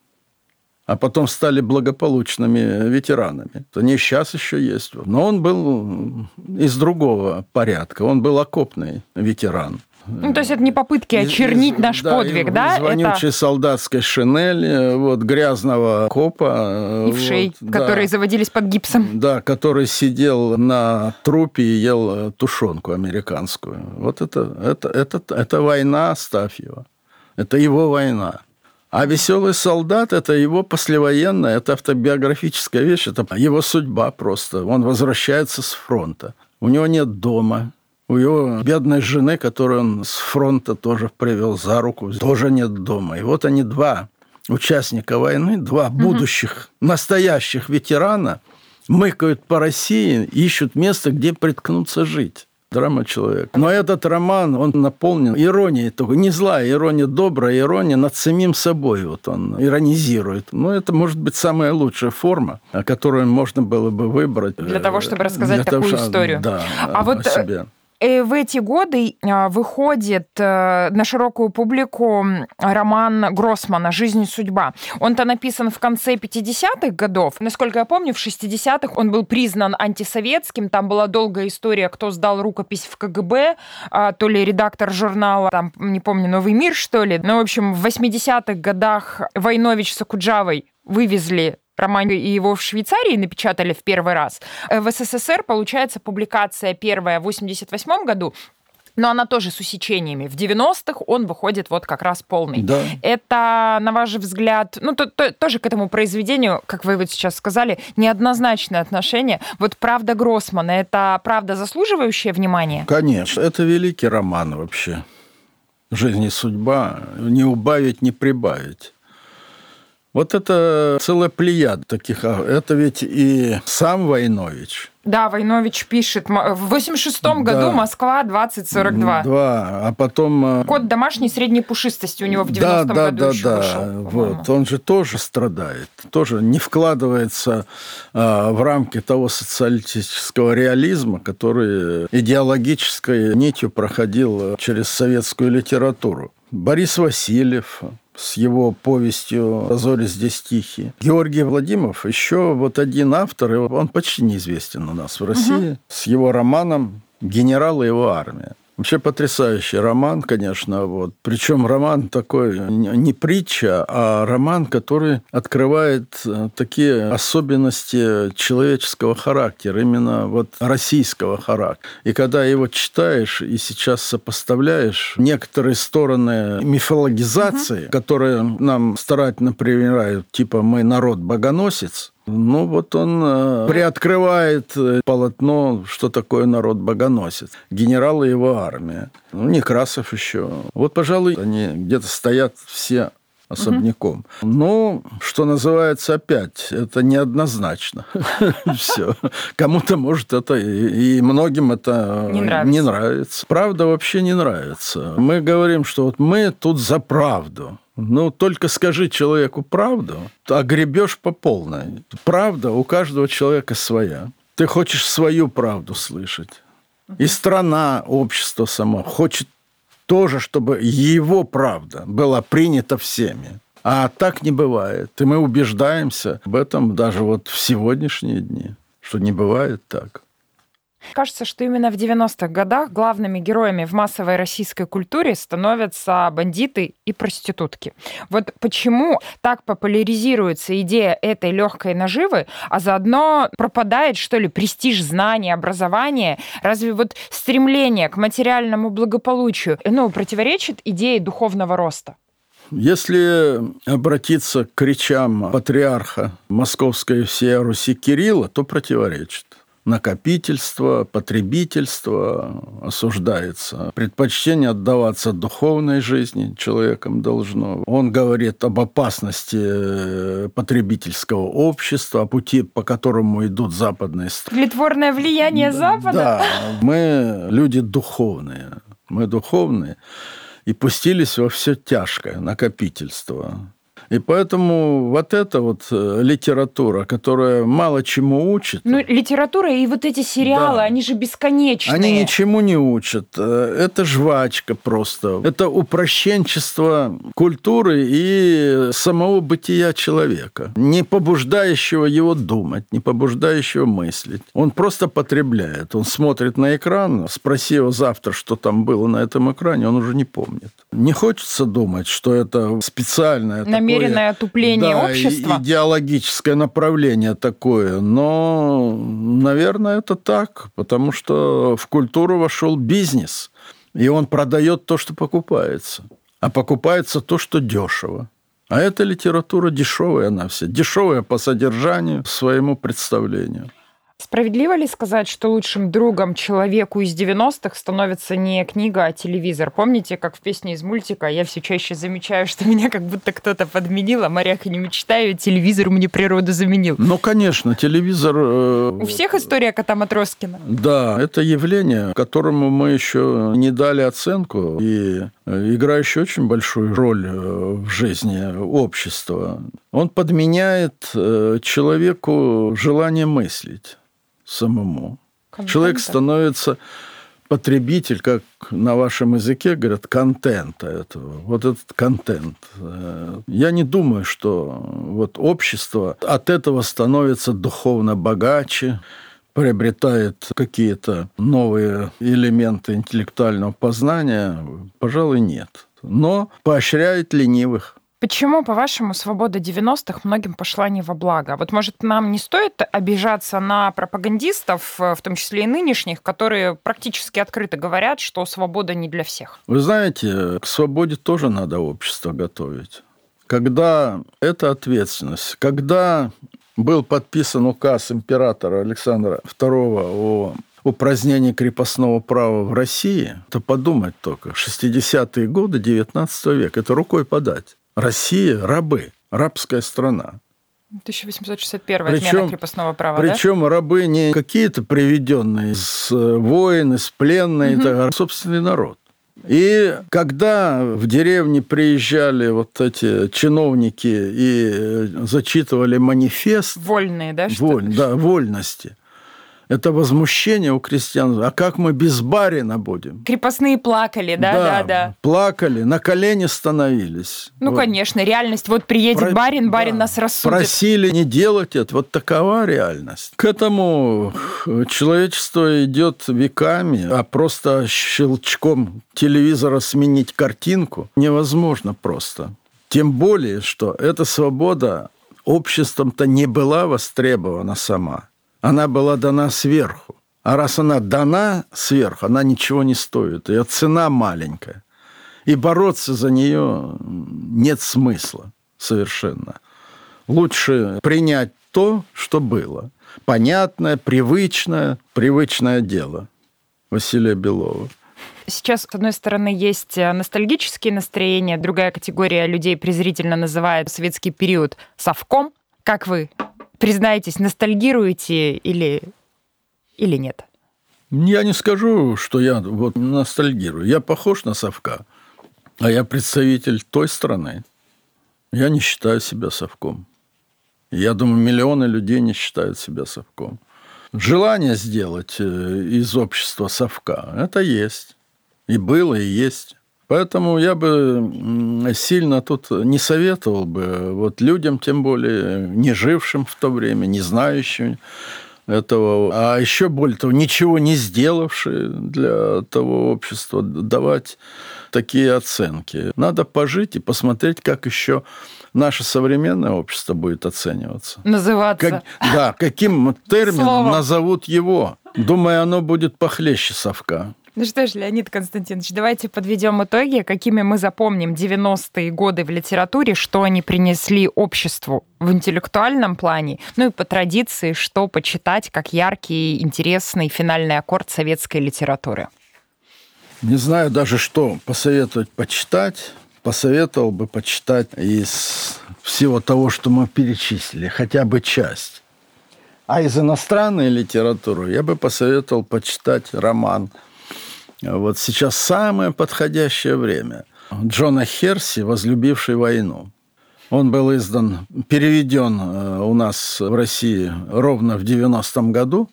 а потом стали благополучными ветеранами. Они сейчас еще есть. Но он был из другого порядка. Он был окопный ветеран. Ну, то есть это не попытки очернить из- наш да, подвиг, из да? вонючей солдатской шинели, вот, грязного копа. Это и вшей, вот, да. которые заводились под гипсом. Да, который сидел на трупе и ел э, тушенку американскую. Вот это, это, это, это война Астафьева. Это его война. А «Веселый солдат» – это его послевоенная, это автобиографическая вещь, это его судьба просто. Он возвращается с фронта. У него нет дома. У его бедной жены, которую он с фронта тоже привел за руку, тоже нет дома. И вот они два участника войны, два будущих, настоящих ветерана, мыкают по России, ищут место, где приткнуться жить. Драма человека. Но этот роман, он наполнен иронией, только не злая ирония, добрая ирония над самим собой. Вот он иронизирует. Но это может быть самая лучшая форма, которую можно было бы выбрать. Для того, чтобы рассказать Для того, такую что- историю. Да, А вот, э, себе. И в эти годы а, выходит э, на широкую публику роман Гроссмана «Жизнь и судьба». Он-то написан в конце 50-х годов. Насколько я помню, в 60-х он был признан антисоветским. Там была долгая история, кто сдал рукопись в КГБ, а, то ли редактор журнала, там, не помню, «Новый мир», что ли. Ну, в общем, в 80-х годах Войнович с Акуджавой вывезли роман, и его в Швейцарии напечатали в первый раз. Э, в СССР, получается, публикация первая в 88 году, но она тоже с усечениями. В 90-х он выходит вот как раз полный. Да. Это, на ваш взгляд, ну, то, то, тоже к этому произведению, как вы вот сейчас сказали, неоднозначное отношение. Вот «Правда Гроссмана» — это правда заслуживающая внимания? Конечно. Это великий роман вообще. «Жизнь и судьба». Не убавить, не прибавить. Вот это целая плеяд таких. А это ведь и сам Войнович. Да, Войнович пишет. В 86-м да. году Москва 2042. Да, а потом... Э, Код домашней средней пушистости у него в 90-м да, да, году да, еще да. вышел. Вот. Он же тоже страдает. Тоже не вкладывается а, в рамки того социалистического реализма, который идеологической нитью проходил через советскую литературу. Борис Васильев, с его повестью «Зори здесь тихие». Георгий Владимиров, еще вот один автор, он почти неизвестен у нас в России, угу. с его романом «Генерал и его армия». Вообще потрясающий роман, конечно. Вот. Причем роман такой не притча, а роман, который открывает э, такие особенности человеческого характера, именно вот российского характера. И когда его читаешь и сейчас сопоставляешь некоторые стороны мифологизации, угу. которые нам старательно привирают, типа мы народ богоносец, ну, вот он э, приоткрывает э, полотно, что такое народ богоносец. Генерал и его армия. Ну, Некрасов еще. Вот, пожалуй, они где-то стоят все особняком. Угу. Ну, что называется, опять, это неоднозначно. Все. Кому-то, может, это и многим это не нравится. Правда вообще не нравится. Мы говорим, что вот мы тут за правду. Ну, только скажи человеку правду, а гребешь по полной. Правда у каждого человека своя. Ты хочешь свою правду слышать. И страна, общество само хочет тоже, чтобы его правда была принята всеми. А так не бывает. И мы убеждаемся в этом даже вот в сегодняшние дни, что не бывает так. Кажется, что именно в 90-х годах главными героями в массовой российской культуре становятся бандиты и проститутки. Вот почему так популяризируется идея этой легкой наживы, а заодно пропадает, что ли, престиж знаний, образования? Разве вот стремление к материальному благополучию ну, противоречит идее духовного роста? Если обратиться к речам патриарха Московской всей Руси Кирилла, то противоречит накопительство, потребительство осуждается. Предпочтение отдаваться духовной жизни человеком должно. Он говорит об опасности э, потребительского общества, о пути, по которому идут западные страны. Тлетворное влияние Запада? Да, мы люди духовные. Мы духовные и пустились во все тяжкое накопительство. И поэтому вот эта вот э, литература, которая мало чему учит... Ну, литература и вот эти сериалы, да. они же бесконечные. Они ничему не учат. Э, это жвачка просто. Это упрощенчество культуры и самого бытия человека, не побуждающего его думать, не побуждающего мыслить. Он просто потребляет. Он смотрит на экран, спроси его завтра, что там было на этом экране, он уже не помнит. Не хочется думать, что это специальное намеренное отупление да, общества. идеологическое направление такое. Но, наверное, это так, потому что в культуру вошел бизнес, и он продает то, что покупается. А покупается то, что дешево. А эта литература дешевая она вся, дешевая по содержанию, своему представлению. Справедливо ли сказать, что лучшим другом человеку из 90-х становится не книга, а телевизор? Помните, как в песне из мультика я все чаще замечаю, что меня как будто кто-то подменил, а моряк не мечтаю, телевизор мне природу заменил. Ну, конечно, телевизор... Э... У всех история кота Матроскина. Да, это явление, которому мы еще не дали оценку, и э, играющий очень большую роль э, в жизни общества. Он подменяет человеку желание мыслить самому. Контента. Человек становится потребитель, как на вашем языке говорят, контента этого. Вот этот контент. Э, я не думаю, что вот общество от этого становится духовно богаче, приобретает какие-то новые элементы интеллектуального познания, пожалуй, нет. Но поощряет ленивых. Почему, по-вашему, свобода 90-х многим пошла не во благо? Вот, может, нам не стоит обижаться на пропагандистов, в том числе и нынешних, которые практически открыто говорят, что свобода не для всех? Вы знаете, к свободе тоже надо общество готовить. Когда это ответственность, когда был подписан указ императора Александра II о упразднении крепостного права в России, то подумать только, 60-е годы 19 века, это рукой подать. Россия – рабы, рабская страна. 1861 причем, отмена крепостного права, Причем да? рабы не какие-то приведенные с воины, с пленные, угу. это собственный народ. И когда в деревне приезжали вот эти чиновники и э, зачитывали манифест... Вольные, да? Воль, да, вольности это возмущение у крестьян. А как мы без барина будем? Крепостные плакали, да, да, да. да. Плакали, на колени становились. Ну, вот. конечно, реальность. Вот приедет Про... барин, барин да. нас рассудит. Просили не делать это. Вот такова реальность. К этому человечество идет веками, а просто щелчком телевизора сменить картинку невозможно просто. Тем более, что эта свобода обществом-то не была востребована сама она была дана сверху. А раз она дана сверху, она ничего не стоит. Ее цена маленькая. И бороться за нее нет смысла совершенно. Лучше принять то, что было. Понятное, привычное, привычное дело. Василия Белова. Сейчас, с одной стороны, есть ностальгические настроения, другая категория людей презрительно называет советский период совком. Как вы Признайтесь, ностальгируете или, или нет? Я не скажу, что я вот ностальгирую. Я похож на совка, а я представитель той страны. Я не считаю себя совком. Я думаю, миллионы людей не считают себя совком. Желание сделать э, из общества совка – это есть. И было, и есть. Поэтому я бы сильно тут не советовал бы вот людям, тем более не жившим в то время, не знающим этого, а еще более того, ничего не сделавшие для того общества, давать такие оценки. Надо пожить и посмотреть, как еще наше современное общество будет оцениваться. Называться. Как, да, каким термином Словом. назовут его. Думаю, оно будет похлеще совка. Ну что ж, Леонид Константинович, давайте подведем итоги, какими мы запомним 90-е годы в литературе, что они принесли обществу в интеллектуальном плане, ну и по традиции, что почитать как яркий, интересный финальный аккорд советской литературы. Не знаю даже, что посоветовать почитать. Посоветовал бы почитать из всего того, что мы перечислили, хотя бы часть. А из иностранной литературы я бы посоветовал почитать роман вот сейчас самое подходящее время. Джона Херси, возлюбивший войну. Он был издан, переведен э, у нас в России ровно в 90-м году.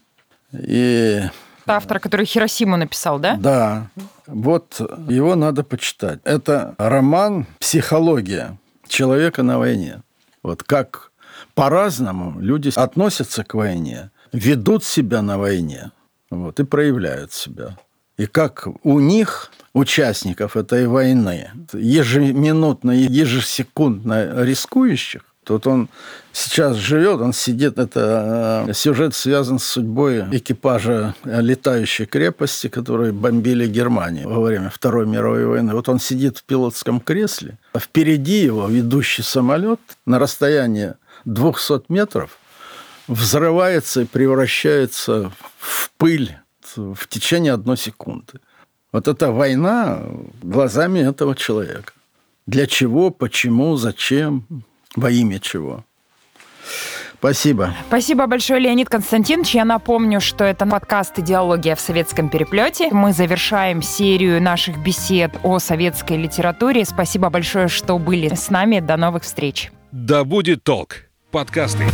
И... Автор, который Хиросиму написал, да? Да. Вот его надо почитать. Это роман «Психология человека на войне». Вот как по-разному люди относятся к войне, ведут себя на войне вот, и проявляют себя и как у них, участников этой войны, ежеминутно, ежесекундно рискующих, Тут он сейчас живет, он сидит, это э, сюжет связан с судьбой экипажа летающей крепости, которые бомбили Германию во время Второй мировой войны. Вот он сидит в пилотском кресле, а впереди его ведущий самолет на расстоянии 200 метров взрывается и превращается в пыль в течение одной секунды. Вот это война глазами этого человека. Для чего, почему, зачем, во имя чего. Спасибо. Спасибо большое, Леонид Константинович. Я напомню, что это подкаст «Идеология в советском переплете». Мы завершаем серию наших бесед о советской литературе. Спасибо большое, что были с нами. До новых встреч. Да будет толк. Подкасты.